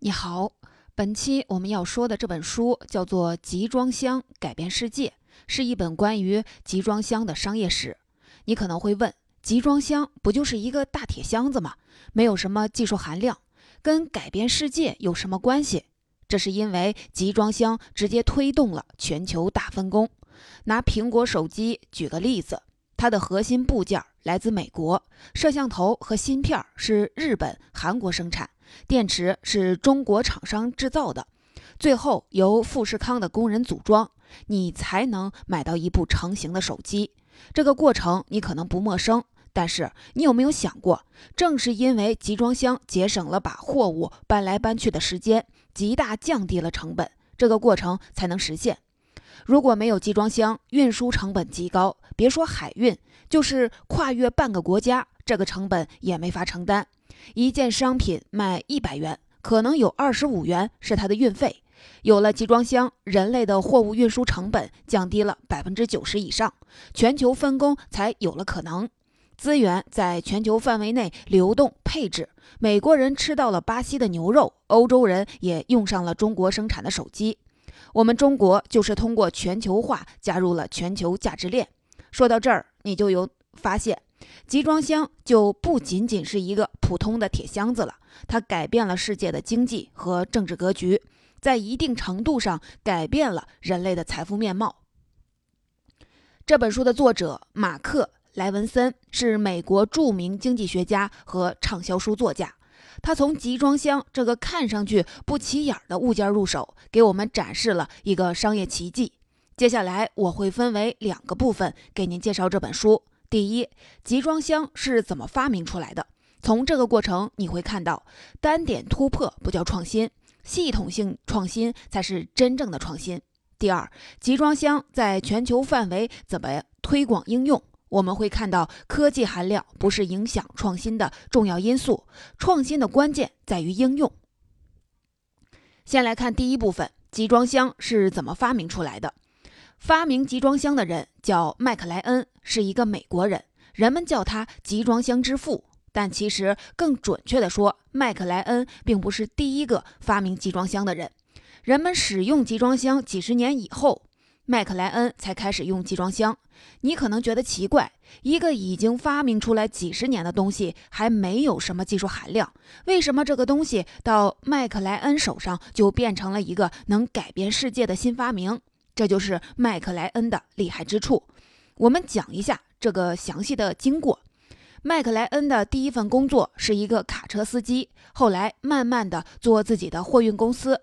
你好，本期我们要说的这本书叫做《集装箱改变世界》，是一本关于集装箱的商业史。你可能会问，集装箱不就是一个大铁箱子吗？没有什么技术含量，跟改变世界有什么关系？这是因为集装箱直接推动了全球大分工。拿苹果手机举个例子，它的核心部件来自美国，摄像头和芯片是日本、韩国生产。电池是中国厂商制造的，最后由富士康的工人组装，你才能买到一部成型的手机。这个过程你可能不陌生，但是你有没有想过，正是因为集装箱节省了把货物搬来搬去的时间，极大降低了成本，这个过程才能实现。如果没有集装箱，运输成本极高，别说海运，就是跨越半个国家，这个成本也没法承担。一件商品卖一百元，可能有二十五元是它的运费。有了集装箱，人类的货物运输成本降低了百分之九十以上，全球分工才有了可能。资源在全球范围内流动配置，美国人吃到了巴西的牛肉，欧洲人也用上了中国生产的手机。我们中国就是通过全球化加入了全球价值链。说到这儿，你就有发现。集装箱就不仅仅是一个普通的铁箱子了，它改变了世界的经济和政治格局，在一定程度上改变了人类的财富面貌。这本书的作者马克·莱文森是美国著名经济学家和畅销书作家，他从集装箱这个看上去不起眼的物件入手，给我们展示了一个商业奇迹。接下来我会分为两个部分给您介绍这本书。第一，集装箱是怎么发明出来的？从这个过程你会看到，单点突破不叫创新，系统性创新才是真正的创新。第二，集装箱在全球范围怎么推广应用？我们会看到，科技含量不是影响创新的重要因素，创新的关键在于应用。先来看第一部分，集装箱是怎么发明出来的？发明集装箱的人叫麦克莱恩，是一个美国人，人们叫他“集装箱之父”。但其实更准确地说，麦克莱恩并不是第一个发明集装箱的人。人们使用集装箱几十年以后，麦克莱恩才开始用集装箱。你可能觉得奇怪，一个已经发明出来几十年的东西，还没有什么技术含量，为什么这个东西到麦克莱恩手上就变成了一个能改变世界的新发明？这就是麦克莱恩的厉害之处。我们讲一下这个详细的经过。麦克莱恩的第一份工作是一个卡车司机，后来慢慢的做自己的货运公司。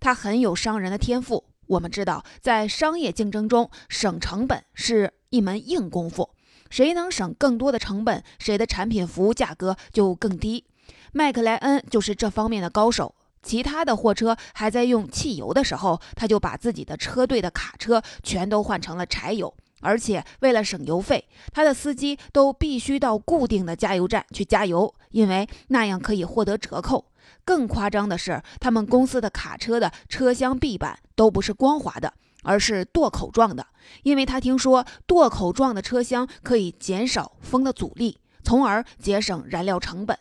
他很有商人的天赋。我们知道，在商业竞争中，省成本是一门硬功夫。谁能省更多的成本，谁的产品服务价格就更低。麦克莱恩就是这方面的高手。其他的货车还在用汽油的时候，他就把自己的车队的卡车全都换成了柴油，而且为了省油费，他的司机都必须到固定的加油站去加油，因为那样可以获得折扣。更夸张的是，他们公司的卡车的车厢壁板都不是光滑的，而是垛口状的，因为他听说垛口状的车厢可以减少风的阻力，从而节省燃料成本。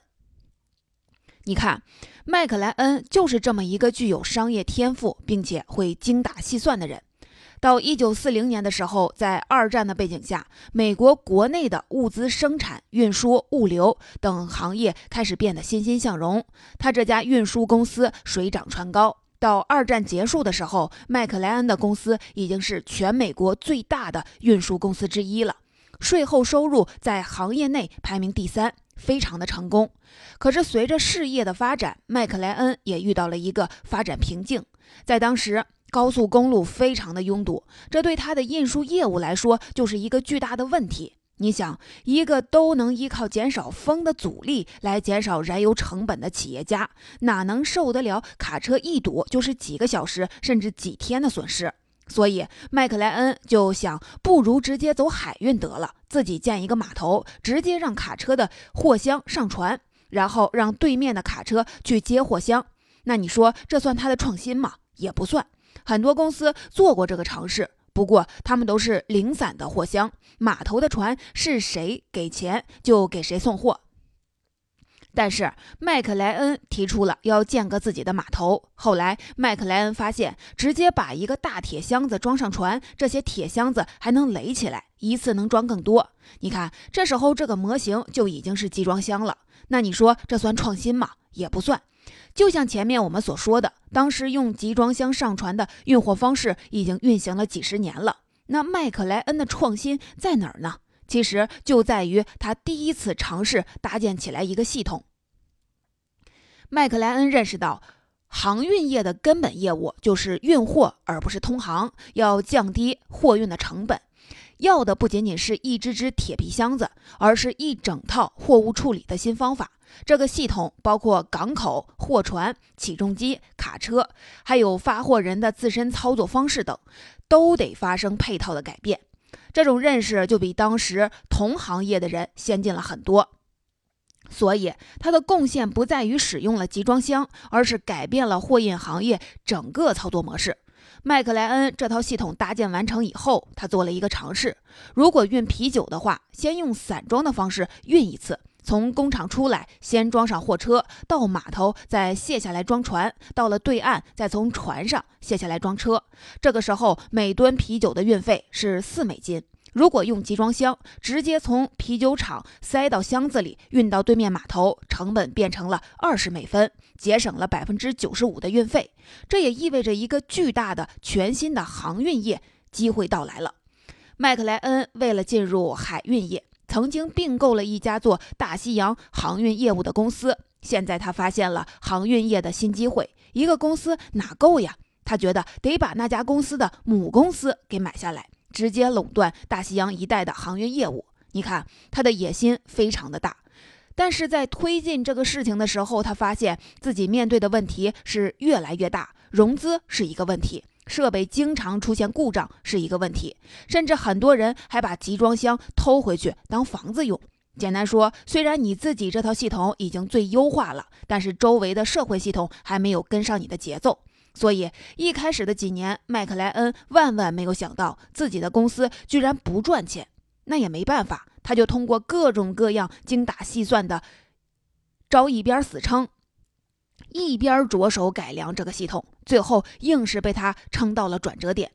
你看，麦克莱恩就是这么一个具有商业天赋并且会精打细算的人。到一九四零年的时候，在二战的背景下，美国国内的物资生产、运输、物流等行业开始变得欣欣向荣。他这家运输公司水涨船高。到二战结束的时候，麦克莱恩的公司已经是全美国最大的运输公司之一了，税后收入在行业内排名第三。非常的成功，可是随着事业的发展，麦克莱恩也遇到了一个发展瓶颈。在当时，高速公路非常的拥堵，这对他的运输业务来说就是一个巨大的问题。你想，一个都能依靠减少风的阻力来减少燃油成本的企业家，哪能受得了卡车一堵就是几个小时甚至几天的损失？所以麦克莱恩就想，不如直接走海运得了，自己建一个码头，直接让卡车的货箱上船，然后让对面的卡车去接货箱。那你说这算他的创新吗？也不算。很多公司做过这个尝试，不过他们都是零散的货箱，码头的船是谁给钱就给谁送货。但是麦克莱恩提出了要建个自己的码头。后来麦克莱恩发现，直接把一个大铁箱子装上船，这些铁箱子还能垒起来，一次能装更多。你看，这时候这个模型就已经是集装箱了。那你说这算创新吗？也不算。就像前面我们所说的，当时用集装箱上船的运货方式已经运行了几十年了。那麦克莱恩的创新在哪儿呢？其实就在于他第一次尝试搭建起来一个系统。麦克莱恩认识到，航运业的根本业务就是运货，而不是通航。要降低货运的成本，要的不仅仅是一只只铁皮箱子，而是一整套货物处理的新方法。这个系统包括港口、货船、起重机、卡车，还有发货人的自身操作方式等，都得发生配套的改变。这种认识就比当时同行业的人先进了很多。所以，他的贡献不在于使用了集装箱，而是改变了货运行业整个操作模式。麦克莱恩这套系统搭建完成以后，他做了一个尝试：如果运啤酒的话，先用散装的方式运一次，从工厂出来，先装上货车，到码头再卸下来装船，到了对岸再从船上卸下来装车。这个时候，每吨啤酒的运费是四美金。如果用集装箱直接从啤酒厂塞到箱子里运到对面码头，成本变成了二十美分，节省了百分之九十五的运费。这也意味着一个巨大的全新的航运业机会到来了。麦克莱恩为了进入海运业，曾经并购了一家做大西洋航运业务的公司。现在他发现了航运业的新机会，一个公司哪够呀？他觉得得把那家公司的母公司给买下来。直接垄断大西洋一带的航运业务，你看他的野心非常的大，但是在推进这个事情的时候，他发现自己面对的问题是越来越大，融资是一个问题，设备经常出现故障是一个问题，甚至很多人还把集装箱偷回去当房子用。简单说，虽然你自己这套系统已经最优化了，但是周围的社会系统还没有跟上你的节奏。所以一开始的几年，麦克莱恩万万没有想到自己的公司居然不赚钱。那也没办法，他就通过各种各样精打细算的招一边死撑，一边着手改良这个系统，最后硬是被他撑到了转折点。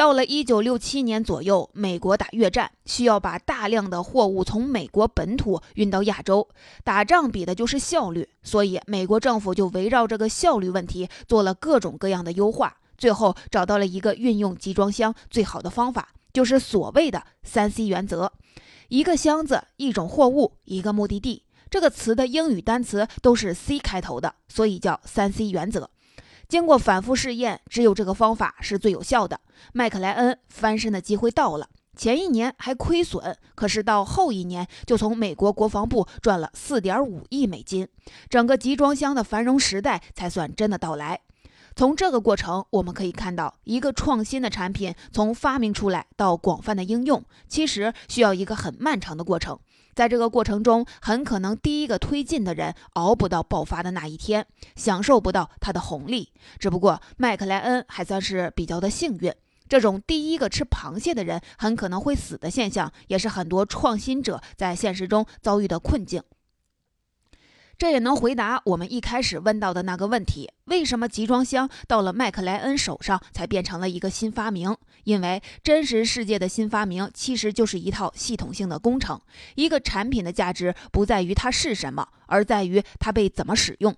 到了一九六七年左右，美国打越战，需要把大量的货物从美国本土运到亚洲。打仗比的就是效率，所以美国政府就围绕这个效率问题做了各种各样的优化，最后找到了一个运用集装箱最好的方法，就是所谓的三 C 原则：一个箱子、一种货物、一个目的地。这个词的英语单词都是 C 开头的，所以叫三 C 原则。经过反复试验，只有这个方法是最有效的。麦克莱恩翻身的机会到了。前一年还亏损，可是到后一年就从美国国防部赚了四点五亿美金，整个集装箱的繁荣时代才算真的到来。从这个过程，我们可以看到，一个创新的产品从发明出来到广泛的应用，其实需要一个很漫长的过程。在这个过程中，很可能第一个推进的人熬不到爆发的那一天，享受不到他的红利。只不过麦克莱恩还算是比较的幸运。这种第一个吃螃蟹的人很可能会死的现象，也是很多创新者在现实中遭遇的困境。这也能回答我们一开始问到的那个问题：为什么集装箱到了麦克莱恩手上才变成了一个新发明？因为真实世界的新发明其实就是一套系统性的工程。一个产品的价值不在于它是什么，而在于它被怎么使用。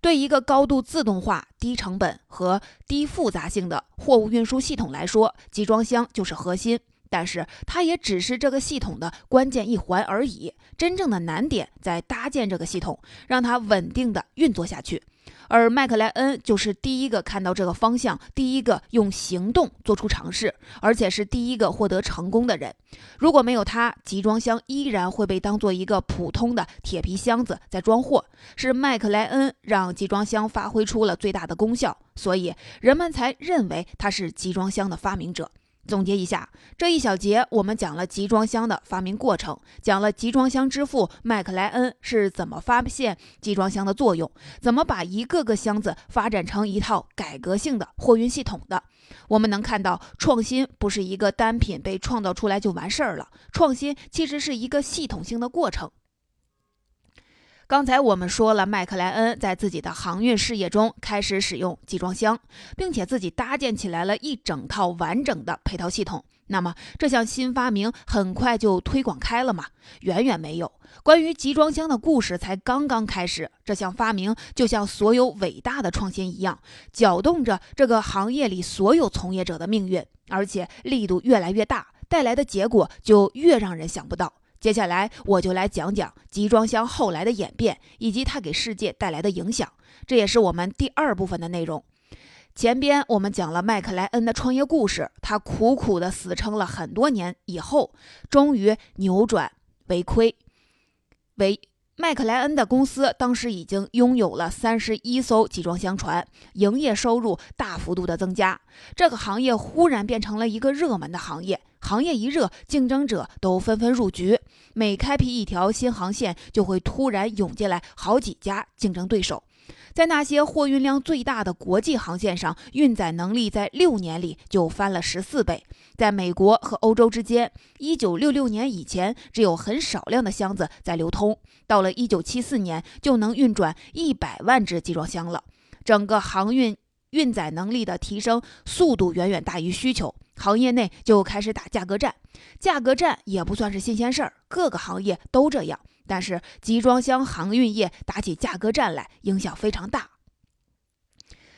对一个高度自动化、低成本和低复杂性的货物运输系统来说，集装箱就是核心。但是它也只是这个系统的关键一环而已，真正的难点在搭建这个系统，让它稳定的运作下去。而麦克莱恩就是第一个看到这个方向，第一个用行动做出尝试，而且是第一个获得成功的人。如果没有他，集装箱依然会被当做一个普通的铁皮箱子在装货。是麦克莱恩让集装箱发挥出了最大的功效，所以人们才认为他是集装箱的发明者。总结一下这一小节，我们讲了集装箱的发明过程，讲了集装箱之父麦克莱恩是怎么发现集装箱的作用，怎么把一个个箱子发展成一套改革性的货运系统的。我们能看到，创新不是一个单品被创造出来就完事儿了，创新其实是一个系统性的过程。刚才我们说了，麦克莱恩在自己的航运事业中开始使用集装箱，并且自己搭建起来了一整套完整的配套系统。那么这项新发明很快就推广开了吗？远远没有。关于集装箱的故事才刚刚开始。这项发明就像所有伟大的创新一样，搅动着这个行业里所有从业者的命运，而且力度越来越大，带来的结果就越让人想不到。接下来我就来讲讲集装箱后来的演变，以及它给世界带来的影响。这也是我们第二部分的内容。前边我们讲了麦克莱恩的创业故事，他苦苦的死撑了很多年以后，终于扭转为亏。为麦克莱恩的公司当时已经拥有了三十一艘集装箱船，营业收入大幅度的增加，这个行业忽然变成了一个热门的行业。行业一热，竞争者都纷纷入局。每开辟一条新航线，就会突然涌进来好几家竞争对手。在那些货运量最大的国际航线上，运载能力在六年里就翻了十四倍。在美国和欧洲之间，一九六六年以前只有很少量的箱子在流通，到了一九七四年就能运转一百万只集装箱了。整个航运运载能力的提升速度远远大于需求。行业内就开始打价格战，价格战也不算是新鲜事儿，各个行业都这样。但是集装箱航运业打起价格战来，影响非常大。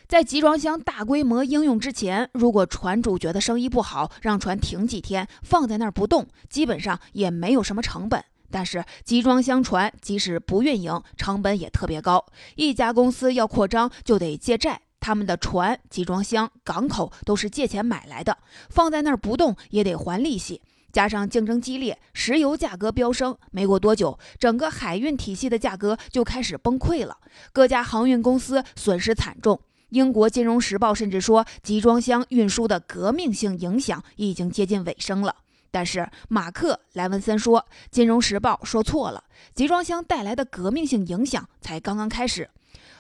在集装箱大规模应用之前，如果船主觉得生意不好，让船停几天，放在那儿不动，基本上也没有什么成本。但是集装箱船即使不运营，成本也特别高。一家公司要扩张，就得借债。他们的船、集装箱、港口都是借钱买来的，放在那儿不动也得还利息。加上竞争激烈，石油价格飙升，没过多久，整个海运体系的价格就开始崩溃了。各家航运公司损失惨重。英国金融时报甚至说，集装箱运输的革命性影响已经接近尾声了。但是马克·莱文森说，金融时报说错了，集装箱带来的革命性影响才刚刚开始。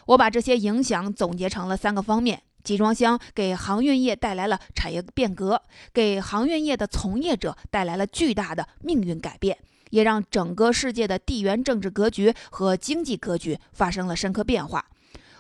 我把这些影响总结成了三个方面：集装箱给航运业带来了产业变革，给航运业的从业者带来了巨大的命运改变，也让整个世界的地缘政治格局和经济格局发生了深刻变化。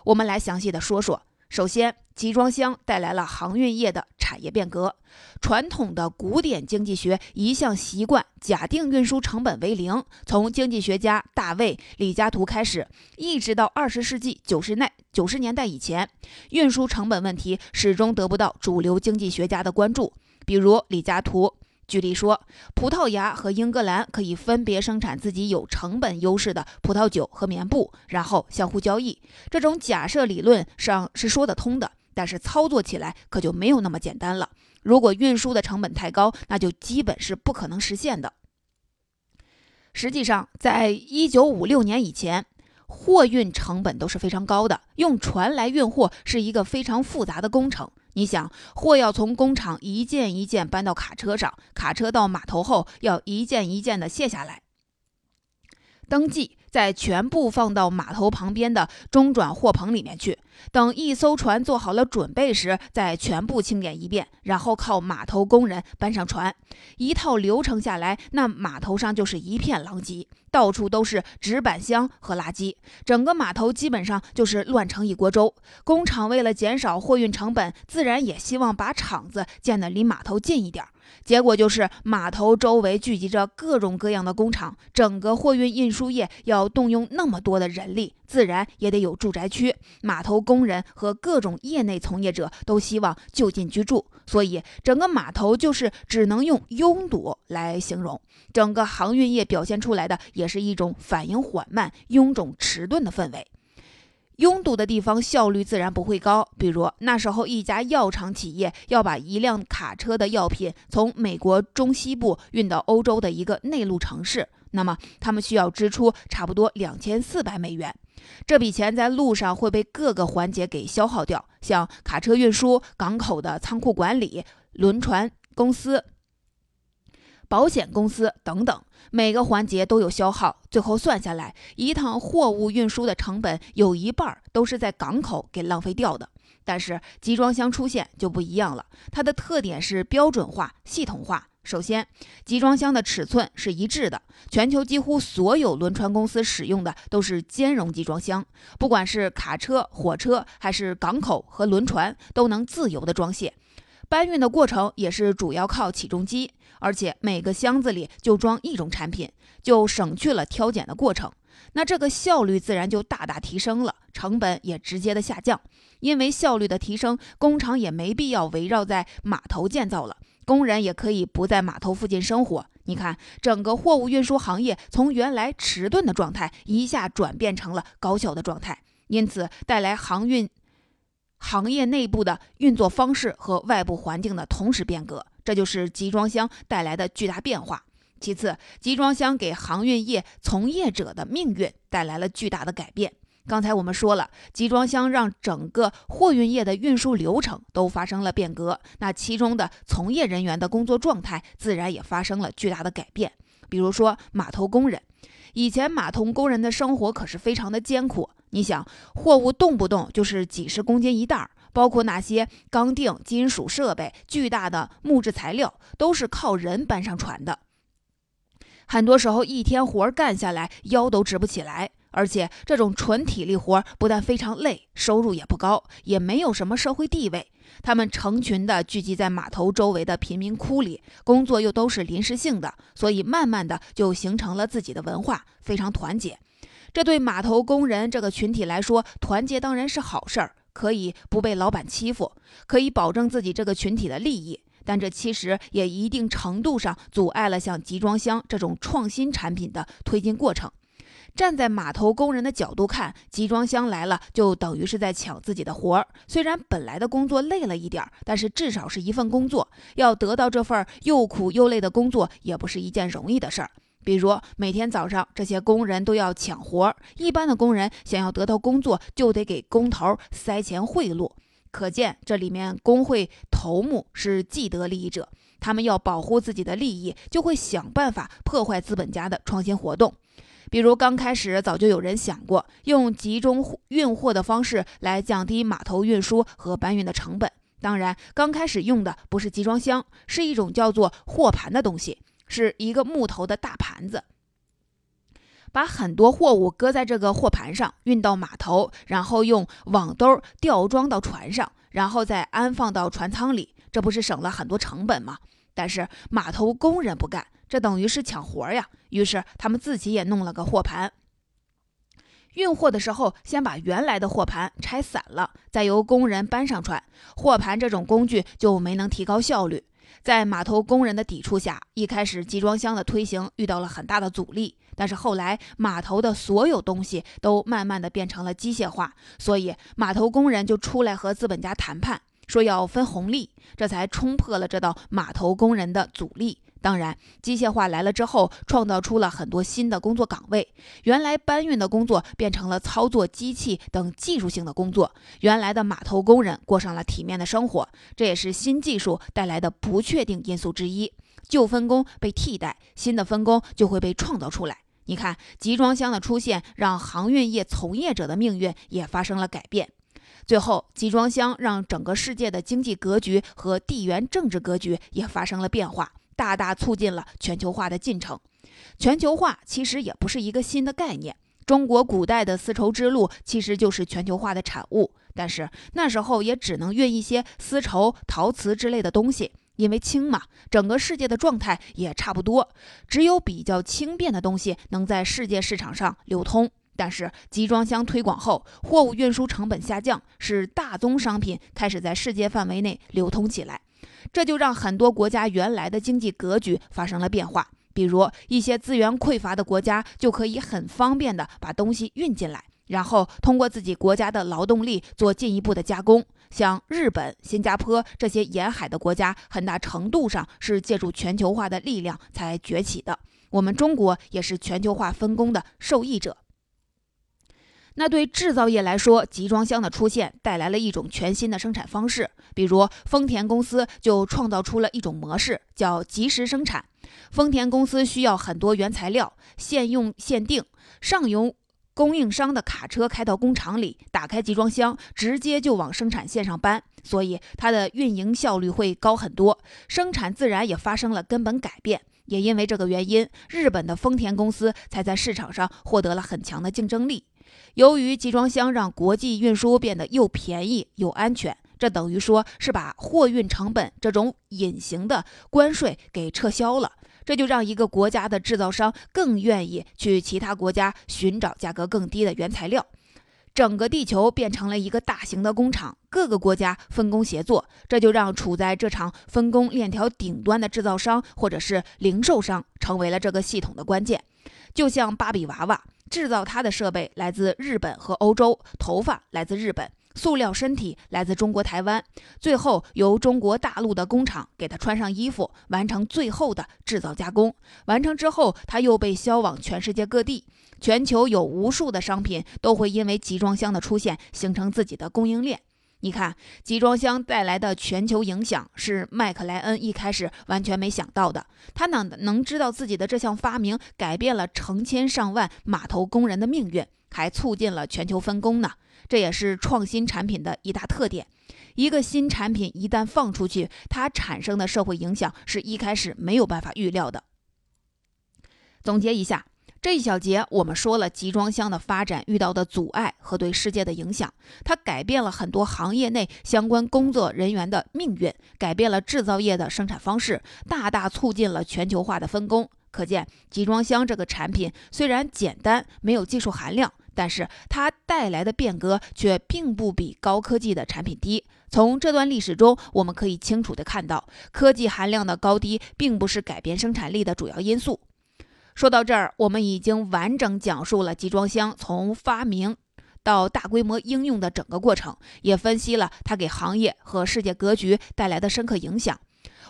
我们来详细的说说。首先，集装箱带来了航运业的产业变革。传统的古典经济学一向习惯假定运输成本为零，从经济学家大卫·李嘉图开始，一直到二十世纪九十年九十年代以前，运输成本问题始终得不到主流经济学家的关注。比如李嘉图。举例说，葡萄牙和英格兰可以分别生产自己有成本优势的葡萄酒和棉布，然后相互交易。这种假设理论上是说得通的，但是操作起来可就没有那么简单了。如果运输的成本太高，那就基本是不可能实现的。实际上，在一九五六年以前，货运成本都是非常高的，用船来运货是一个非常复杂的工程。你想，货要从工厂一件一件搬到卡车上，卡车到码头后要一件一件的卸下来，登记。再全部放到码头旁边的中转货棚里面去，等一艘船做好了准备时，再全部清点一遍，然后靠码头工人搬上船。一套流程下来，那码头上就是一片狼藉，到处都是纸板箱和垃圾，整个码头基本上就是乱成一锅粥。工厂为了减少货运成本，自然也希望把厂子建得离码头近一点。结果就是码头周围聚集着各种各样的工厂，整个货运运输业要动用那么多的人力，自然也得有住宅区。码头工人和各种业内从业者都希望就近居住，所以整个码头就是只能用拥堵来形容。整个航运业表现出来的也是一种反应缓慢、臃肿迟钝的氛围。拥堵的地方效率自然不会高。比如那时候，一家药厂企业要把一辆卡车的药品从美国中西部运到欧洲的一个内陆城市，那么他们需要支出差不多两千四百美元。这笔钱在路上会被各个环节给消耗掉，像卡车运输、港口的仓库管理、轮船公司。保险公司等等，每个环节都有消耗，最后算下来，一趟货物运输的成本有一半都是在港口给浪费掉的。但是集装箱出现就不一样了，它的特点是标准化、系统化。首先，集装箱的尺寸是一致的，全球几乎所有轮船公司使用的都是兼容集装箱，不管是卡车、火车还是港口和轮船，都能自由的装卸。搬运的过程也是主要靠起重机，而且每个箱子里就装一种产品，就省去了挑拣的过程。那这个效率自然就大大提升了，成本也直接的下降。因为效率的提升，工厂也没必要围绕在码头建造了，工人也可以不在码头附近生活。你看，整个货物运输行业从原来迟钝的状态一下转变成了高效的状态，因此带来航运。行业内部的运作方式和外部环境的同时变革，这就是集装箱带来的巨大变化。其次，集装箱给航运业从业者的命运带来了巨大的改变。刚才我们说了，集装箱让整个货运业的运输流程都发生了变革，那其中的从业人员的工作状态自然也发生了巨大的改变。比如说码头工人，以前码头工人的生活可是非常的艰苦。你想，货物动不动就是几十公斤一袋儿，包括那些钢锭、金属设备、巨大的木质材料，都是靠人搬上船的。很多时候，一天活干下来，腰都直不起来。而且，这种纯体力活不但非常累，收入也不高，也没有什么社会地位。他们成群的聚集在码头周围的贫民窟里，工作又都是临时性的，所以慢慢的就形成了自己的文化，非常团结。这对码头工人这个群体来说，团结当然是好事儿，可以不被老板欺负，可以保证自己这个群体的利益。但这其实也一定程度上阻碍了像集装箱这种创新产品的推进过程。站在码头工人的角度看，集装箱来了就等于是在抢自己的活儿。虽然本来的工作累了一点儿，但是至少是一份工作。要得到这份又苦又累的工作，也不是一件容易的事儿。比如每天早上，这些工人都要抢活儿。一般的工人想要得到工作，就得给工头塞钱贿赂。可见这里面工会头目是既得利益者，他们要保护自己的利益，就会想办法破坏资本家的创新活动。比如刚开始早就有人想过用集中运货的方式来降低码头运输和搬运的成本。当然，刚开始用的不是集装箱，是一种叫做货盘的东西。是一个木头的大盘子，把很多货物搁在这个货盘上，运到码头，然后用网兜吊装到船上，然后再安放到船舱里，这不是省了很多成本吗？但是码头工人不干，这等于是抢活呀。于是他们自己也弄了个货盘。运货的时候，先把原来的货盘拆散了，再由工人搬上船。货盘这种工具就没能提高效率。在码头工人的抵触下，一开始集装箱的推行遇到了很大的阻力。但是后来，码头的所有东西都慢慢的变成了机械化，所以码头工人就出来和资本家谈判，说要分红利，这才冲破了这道码头工人的阻力。当然，机械化来了之后，创造出了很多新的工作岗位。原来搬运的工作变成了操作机器等技术性的工作，原来的码头工人过上了体面的生活。这也是新技术带来的不确定因素之一。旧分工被替代，新的分工就会被创造出来。你看，集装箱的出现，让航运业从业者的命运也发生了改变。最后，集装箱让整个世界的经济格局和地缘政治格局也发生了变化。大大促进了全球化的进程。全球化其实也不是一个新的概念，中国古代的丝绸之路其实就是全球化的产物。但是那时候也只能运一些丝绸、陶瓷之类的东西，因为轻嘛，整个世界的状态也差不多，只有比较轻便的东西能在世界市场上流通。但是集装箱推广后，货物运输成本下降，使大宗商品开始在世界范围内流通起来。这就让很多国家原来的经济格局发生了变化，比如一些资源匮乏的国家就可以很方便的把东西运进来，然后通过自己国家的劳动力做进一步的加工。像日本、新加坡这些沿海的国家，很大程度上是借助全球化的力量才崛起的。我们中国也是全球化分工的受益者。那对制造业来说，集装箱的出现带来了一种全新的生产方式。比如，丰田公司就创造出了一种模式，叫即时生产。丰田公司需要很多原材料，现用现定，上游。供应商的卡车开到工厂里，打开集装箱，直接就往生产线上搬，所以它的运营效率会高很多，生产自然也发生了根本改变。也因为这个原因，日本的丰田公司才在市场上获得了很强的竞争力。由于集装箱让国际运输变得又便宜又安全，这等于说是把货运成本这种隐形的关税给撤销了。这就让一个国家的制造商更愿意去其他国家寻找价格更低的原材料。整个地球变成了一个大型的工厂，各个国家分工协作，这就让处在这场分工链条顶端的制造商或者是零售商成为了这个系统的关键。就像芭比娃娃，制造它的设备来自日本和欧洲，头发来自日本，塑料身体来自中国台湾，最后由中国大陆的工厂给它穿上衣服，完成最后的制造加工。完成之后，它又被销往全世界各地。全球有无数的商品都会因为集装箱的出现形成自己的供应链。你看，集装箱带来的全球影响是麦克莱恩一开始完全没想到的。他哪能知道自己的这项发明改变了成千上万码头工人的命运，还促进了全球分工呢？这也是创新产品的一大特点。一个新产品一旦放出去，它产生的社会影响是一开始没有办法预料的。总结一下。这一小节我们说了集装箱的发展遇到的阻碍和对世界的影响，它改变了很多行业内相关工作人员的命运，改变了制造业的生产方式，大大促进了全球化的分工。可见，集装箱这个产品虽然简单，没有技术含量，但是它带来的变革却并不比高科技的产品低。从这段历史中，我们可以清楚地看到，科技含量的高低并不是改变生产力的主要因素。说到这儿，我们已经完整讲述了集装箱从发明到大规模应用的整个过程，也分析了它给行业和世界格局带来的深刻影响。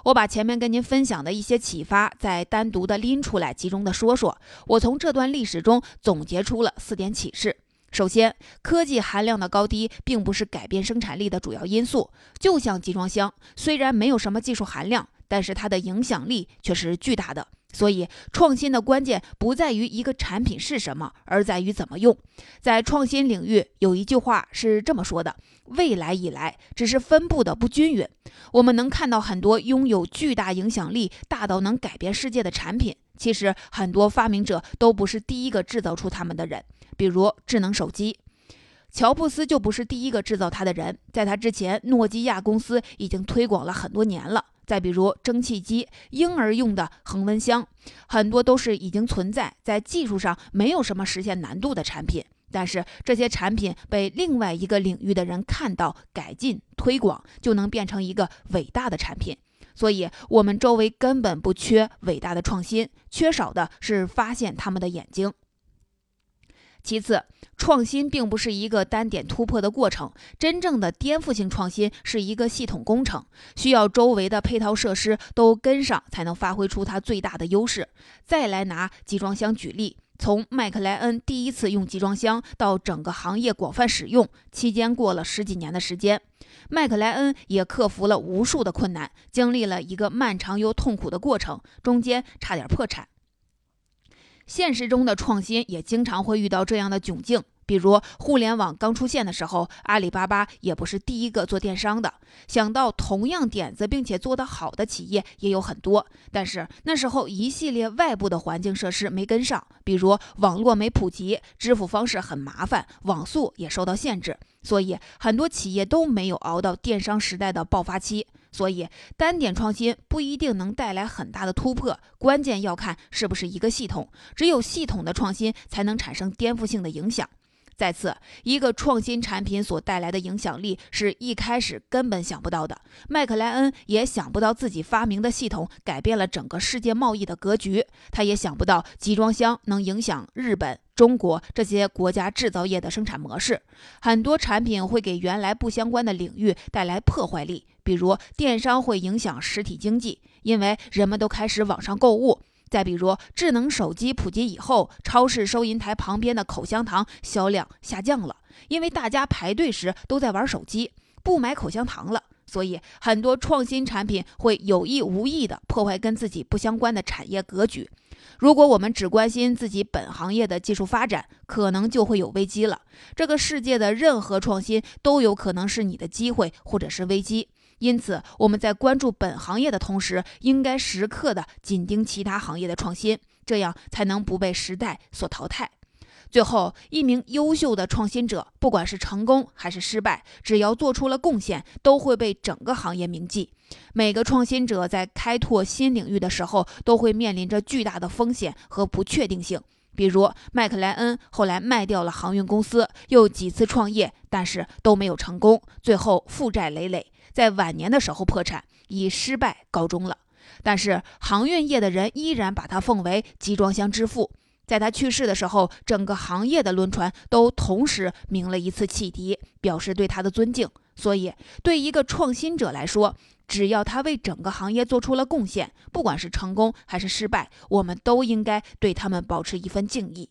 我把前面跟您分享的一些启发再单独的拎出来，集中的说说。我从这段历史中总结出了四点启示：首先，科技含量的高低并不是改变生产力的主要因素。就像集装箱，虽然没有什么技术含量，但是它的影响力却是巨大的。所以，创新的关键不在于一个产品是什么，而在于怎么用。在创新领域，有一句话是这么说的：“未来以来，只是分布的不均匀。”我们能看到很多拥有巨大影响力、大到能改变世界的产品，其实很多发明者都不是第一个制造出他们的人。比如智能手机，乔布斯就不是第一个制造它的人，在他之前，诺基亚公司已经推广了很多年了。再比如蒸汽机、婴儿用的恒温箱，很多都是已经存在在技术上没有什么实现难度的产品，但是这些产品被另外一个领域的人看到、改进、推广，就能变成一个伟大的产品。所以，我们周围根本不缺伟大的创新，缺少的是发现他们的眼睛。其次，创新并不是一个单点突破的过程，真正的颠覆性创新是一个系统工程，需要周围的配套设施都跟上，才能发挥出它最大的优势。再来拿集装箱举例，从麦克莱恩第一次用集装箱到整个行业广泛使用，期间过了十几年的时间，麦克莱恩也克服了无数的困难，经历了一个漫长又痛苦的过程，中间差点破产。现实中的创新也经常会遇到这样的窘境，比如互联网刚出现的时候，阿里巴巴也不是第一个做电商的。想到同样点子并且做得好的企业也有很多，但是那时候一系列外部的环境设施没跟上，比如网络没普及，支付方式很麻烦，网速也受到限制，所以很多企业都没有熬到电商时代的爆发期。所以，单点创新不一定能带来很大的突破，关键要看是不是一个系统。只有系统的创新，才能产生颠覆性的影响。再次，一个创新产品所带来的影响力是一开始根本想不到的。麦克莱恩也想不到自己发明的系统改变了整个世界贸易的格局，他也想不到集装箱能影响日本、中国这些国家制造业的生产模式。很多产品会给原来不相关的领域带来破坏力，比如电商会影响实体经济，因为人们都开始网上购物。再比如，智能手机普及以后，超市收银台旁边的口香糖销量下降了，因为大家排队时都在玩手机，不买口香糖了。所以，很多创新产品会有意无意地破坏跟自己不相关的产业格局。如果我们只关心自己本行业的技术发展，可能就会有危机了。这个世界的任何创新都有可能是你的机会或者是危机。因此，我们在关注本行业的同时，应该时刻的紧盯其他行业的创新，这样才能不被时代所淘汰。最后，一名优秀的创新者，不管是成功还是失败，只要做出了贡献，都会被整个行业铭记。每个创新者在开拓新领域的时候，都会面临着巨大的风险和不确定性。比如，麦克莱恩后来卖掉了航运公司，又几次创业，但是都没有成功，最后负债累累，在晚年的时候破产，以失败告终了。但是，航运业的人依然把他奉为集装箱之父。在他去世的时候，整个行业的轮船都同时鸣了一次汽笛，表示对他的尊敬。所以，对一个创新者来说，只要他为整个行业做出了贡献，不管是成功还是失败，我们都应该对他们保持一份敬意。